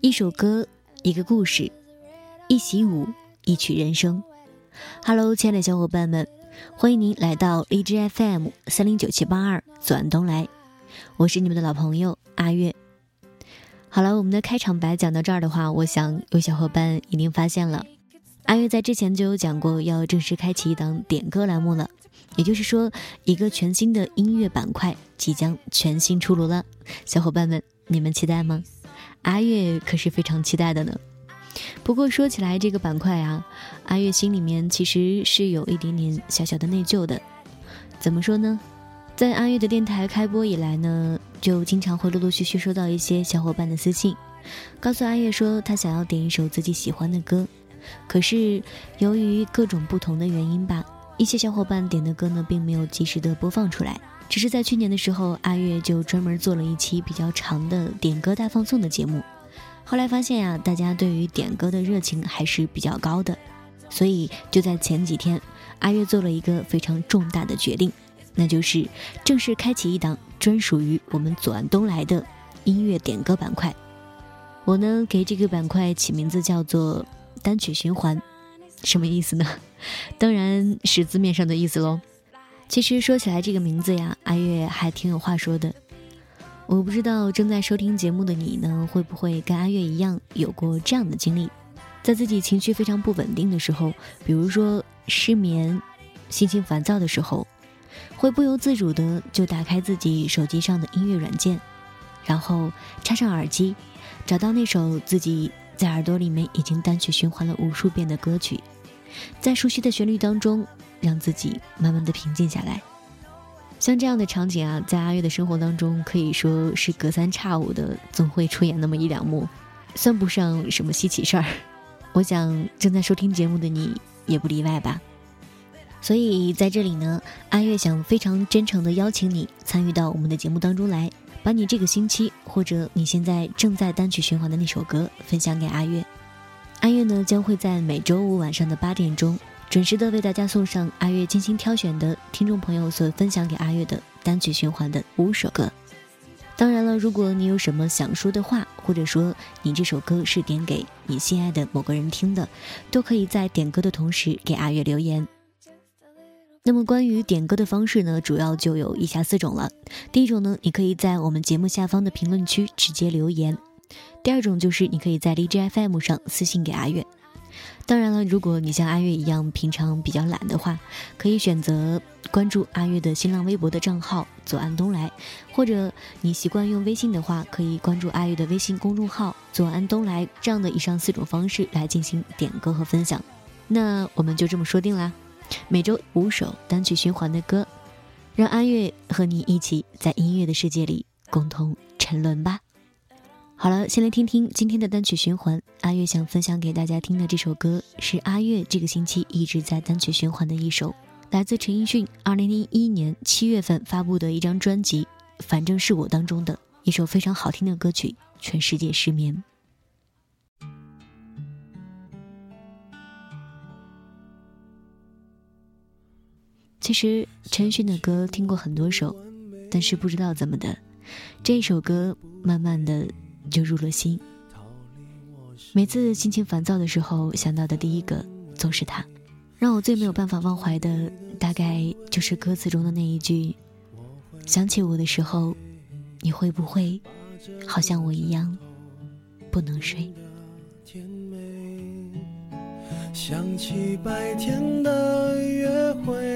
一首歌，一个故事，一袭舞，一曲人生。Hello，亲爱的小伙伴们，欢迎您来到荔枝 FM 三零九七八二左岸东来，我是你们的老朋友阿月。好了，我们的开场白讲到这儿的话，我想有小伙伴一定发现了，阿月在之前就有讲过要正式开启一档点歌栏目了，也就是说，一个全新的音乐板块即将全新出炉了。小伙伴们，你们期待吗？阿月可是非常期待的呢。不过说起来这个板块啊，阿月心里面其实是有一点点小小的内疚的。怎么说呢？在阿月的电台开播以来呢，就经常会陆陆续续收到一些小伙伴的私信，告诉阿月说他想要点一首自己喜欢的歌，可是由于各种不同的原因吧，一些小伙伴点的歌呢并没有及时的播放出来。只是在去年的时候，阿月就专门做了一期比较长的点歌大放送的节目。后来发现呀，大家对于点歌的热情还是比较高的，所以就在前几天，阿月做了一个非常重大的决定，那就是正式开启一档专属于我们左岸东来的音乐点歌板块。我呢给这个板块起名字叫做单曲循环，什么意思呢？当然是字面上的意思喽。其实说起来这个名字呀，阿月还挺有话说的。我不知道正在收听节目的你呢，会不会跟阿月一样有过这样的经历，在自己情绪非常不稳定的时候，比如说失眠、心情烦躁的时候，会不由自主的就打开自己手机上的音乐软件，然后插上耳机，找到那首自己在耳朵里面已经单曲循环了无数遍的歌曲，在熟悉的旋律当中，让自己慢慢的平静下来。像这样的场景啊，在阿月的生活当中可以说是隔三差五的总会出演那么一两幕，算不上什么稀奇事儿。我想正在收听节目的你也不例外吧。所以在这里呢，阿月想非常真诚的邀请你参与到我们的节目当中来，把你这个星期或者你现在正在单曲循环的那首歌分享给阿月。阿月呢将会在每周五晚上的八点钟。准时的为大家送上阿月精心挑选的听众朋友所分享给阿月的单曲循环的五首歌。当然了，如果你有什么想说的话，或者说你这首歌是点给你心爱的某个人听的，都可以在点歌的同时给阿月留言。那么关于点歌的方式呢，主要就有以下四种了。第一种呢，你可以在我们节目下方的评论区直接留言；第二种就是你可以在荔枝 FM 上私信给阿月。当然了，如果你像阿月一样平常比较懒的话，可以选择关注阿月的新浪微博的账号“左岸东来”，或者你习惯用微信的话，可以关注阿月的微信公众号“左岸东来”。这样的以上四种方式来进行点歌和分享。那我们就这么说定啦，每周五首单曲循环的歌，让阿月和你一起在音乐的世界里共同沉沦吧。好了，先来听听今天的单曲循环。阿月想分享给大家听的这首歌，是阿月这个星期一直在单曲循环的一首，来自陈奕迅二零零一年七月份发布的一张专辑《反正是我》当中的一首非常好听的歌曲《全世界失眠》。其实陈奕迅的歌听过很多首，但是不知道怎么的，这首歌慢慢的。就入了心。每次心情烦躁的时候，想到的第一个总是他。让我最没有办法忘怀的，大概就是歌词中的那一句：“想起我的时候，你会不会好像我一样不能睡？”想起白天的约会，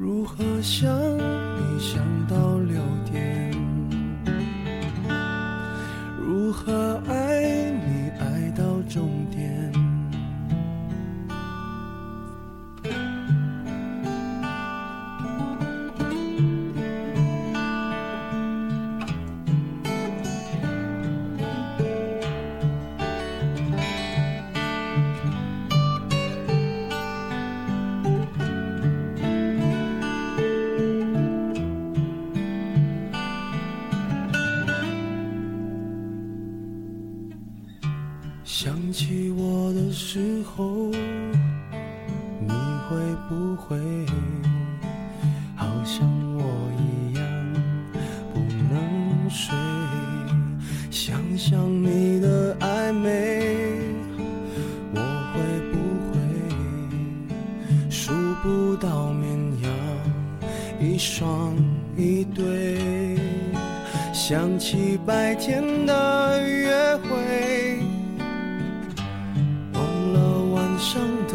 如何想你想到六点？如何爱会不会好像我一样不能睡？想想你的暧昧，我会不会数不到绵羊一双一对？想起白天的约会，忘了晚上的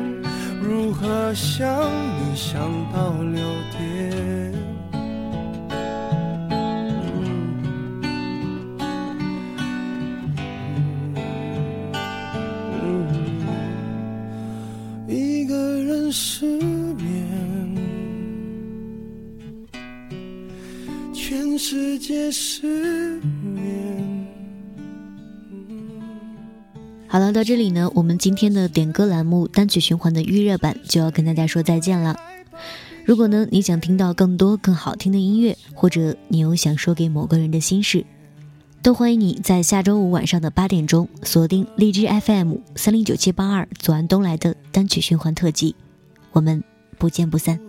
如何想你想到六点？一个人失眠，全世界失好了，到这里呢，我们今天的点歌栏目单曲循环的预热版就要跟大家说再见了。如果呢你想听到更多更好听的音乐，或者你有想说给某个人的心事，都欢迎你在下周五晚上的八点钟锁定荔枝 FM 三零九七八二左岸东来的单曲循环特辑，我们不见不散。